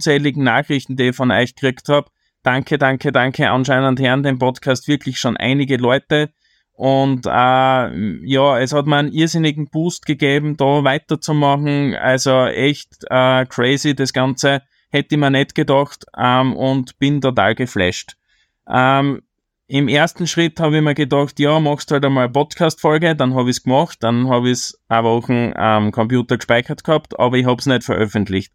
unzähligen Nachrichten, die ich von euch gekriegt habe. Danke, danke, danke. Anscheinend hören den Podcast wirklich schon einige Leute. Und äh, ja, es hat mir einen irrsinnigen Boost gegeben, da weiterzumachen. Also echt äh, crazy das Ganze. Hätte ich mir nicht gedacht ähm, und bin total geflasht. Ähm, Im ersten Schritt habe ich mir gedacht, ja, machst halt einmal eine Podcast-Folge, dann habe ich es gemacht, dann habe ich es eine Woche am Computer gespeichert gehabt, aber ich habe es nicht veröffentlicht.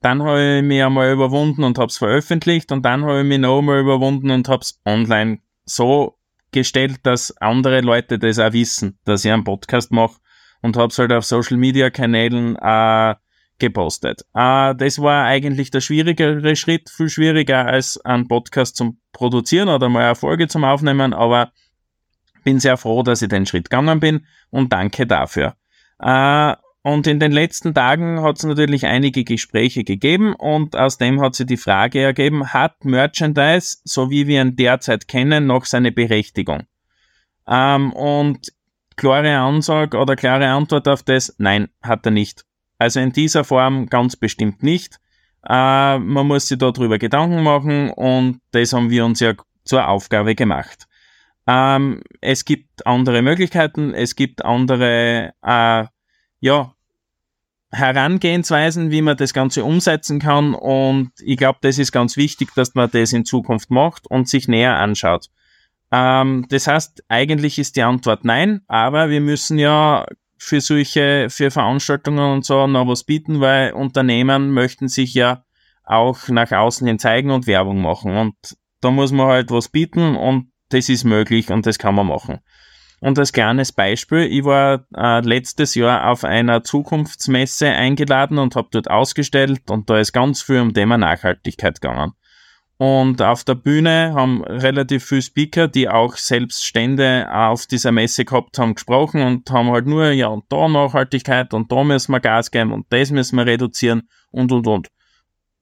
Dann habe ich mich einmal überwunden und habe es veröffentlicht und dann habe ich mich noch einmal überwunden und habe es online so gestellt, dass andere Leute das auch wissen, dass ich einen Podcast mache und habe es halt auf Social Media Kanälen äh, gepostet. Äh, das war eigentlich der schwierigere Schritt, viel schwieriger als einen Podcast zum Produzieren oder mal eine Folge zum Aufnehmen, aber bin sehr froh, dass ich den Schritt gegangen bin und danke dafür. Äh, und in den letzten Tagen hat es natürlich einige Gespräche gegeben und aus dem hat sich die Frage ergeben, hat Merchandise, so wie wir ihn derzeit kennen, noch seine Berechtigung? Ähm, und klare Ansage oder klare Antwort auf das, nein, hat er nicht. Also in dieser Form ganz bestimmt nicht. Äh, man muss sich darüber Gedanken machen und das haben wir uns ja zur Aufgabe gemacht. Ähm, es gibt andere Möglichkeiten, es gibt andere äh, ja, Herangehensweisen, wie man das Ganze umsetzen kann. Und ich glaube, das ist ganz wichtig, dass man das in Zukunft macht und sich näher anschaut. Ähm, das heißt, eigentlich ist die Antwort nein, aber wir müssen ja für solche, für Veranstaltungen und so noch was bieten, weil Unternehmen möchten sich ja auch nach außen hin zeigen und Werbung machen. Und da muss man halt was bieten und das ist möglich und das kann man machen. Und als kleines Beispiel, ich war äh, letztes Jahr auf einer Zukunftsmesse eingeladen und habe dort ausgestellt und da ist ganz viel um Thema Nachhaltigkeit gegangen. Und auf der Bühne haben relativ viele Speaker, die auch selbst Stände auf dieser Messe gehabt haben, gesprochen und haben halt nur, ja, und da Nachhaltigkeit und da müssen wir Gas geben und das müssen wir reduzieren und, und, und.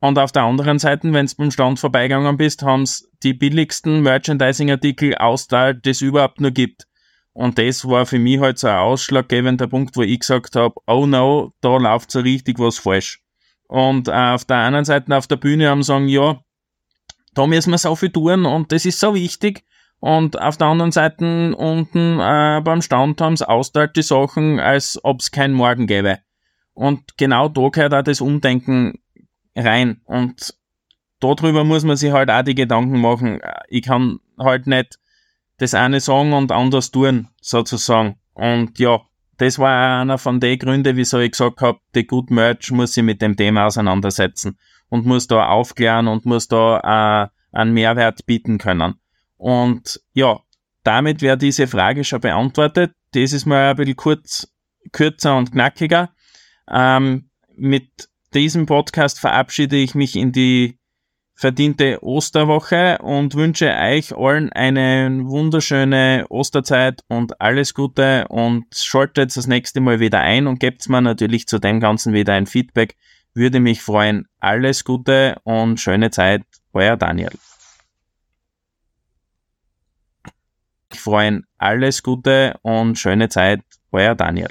Und auf der anderen Seite, wenn du beim Stand vorbeigegangen bist, haben's die billigsten Merchandising-Artikel ausgeteilt, die es überhaupt nur gibt. Und das war für mich halt so ein ausschlaggebender Punkt, wo ich gesagt habe, oh no, da läuft so richtig was falsch. Und äh, auf der anderen Seite auf der Bühne haben sagen, ja, da müssen wir so viel tun und das ist so wichtig. Und auf der anderen Seite unten äh, beim Stand haben sie austeilt die Sachen, als ob es kein Morgen gäbe. Und genau da gehört auch das Umdenken rein. Und darüber muss man sich halt auch die Gedanken machen. Ich kann halt nicht das eine sagen und anders tun, sozusagen. Und ja, das war einer von den Gründen, wieso ich gesagt habe, die Good Merch muss sich mit dem Thema auseinandersetzen und muss da aufklären und muss da äh, einen Mehrwert bieten können. Und ja, damit wäre diese Frage schon beantwortet. Das ist mal ein bisschen kurz, kürzer und knackiger. Ähm, mit diesem Podcast verabschiede ich mich in die verdiente Osterwoche und wünsche euch allen eine wunderschöne Osterzeit und alles Gute und schaltet das nächste Mal wieder ein und gebt mir natürlich zu dem Ganzen wieder ein Feedback. Würde mich freuen. Alles Gute und schöne Zeit. Euer Daniel. Ich freuen. Alles Gute und schöne Zeit. Euer Daniel.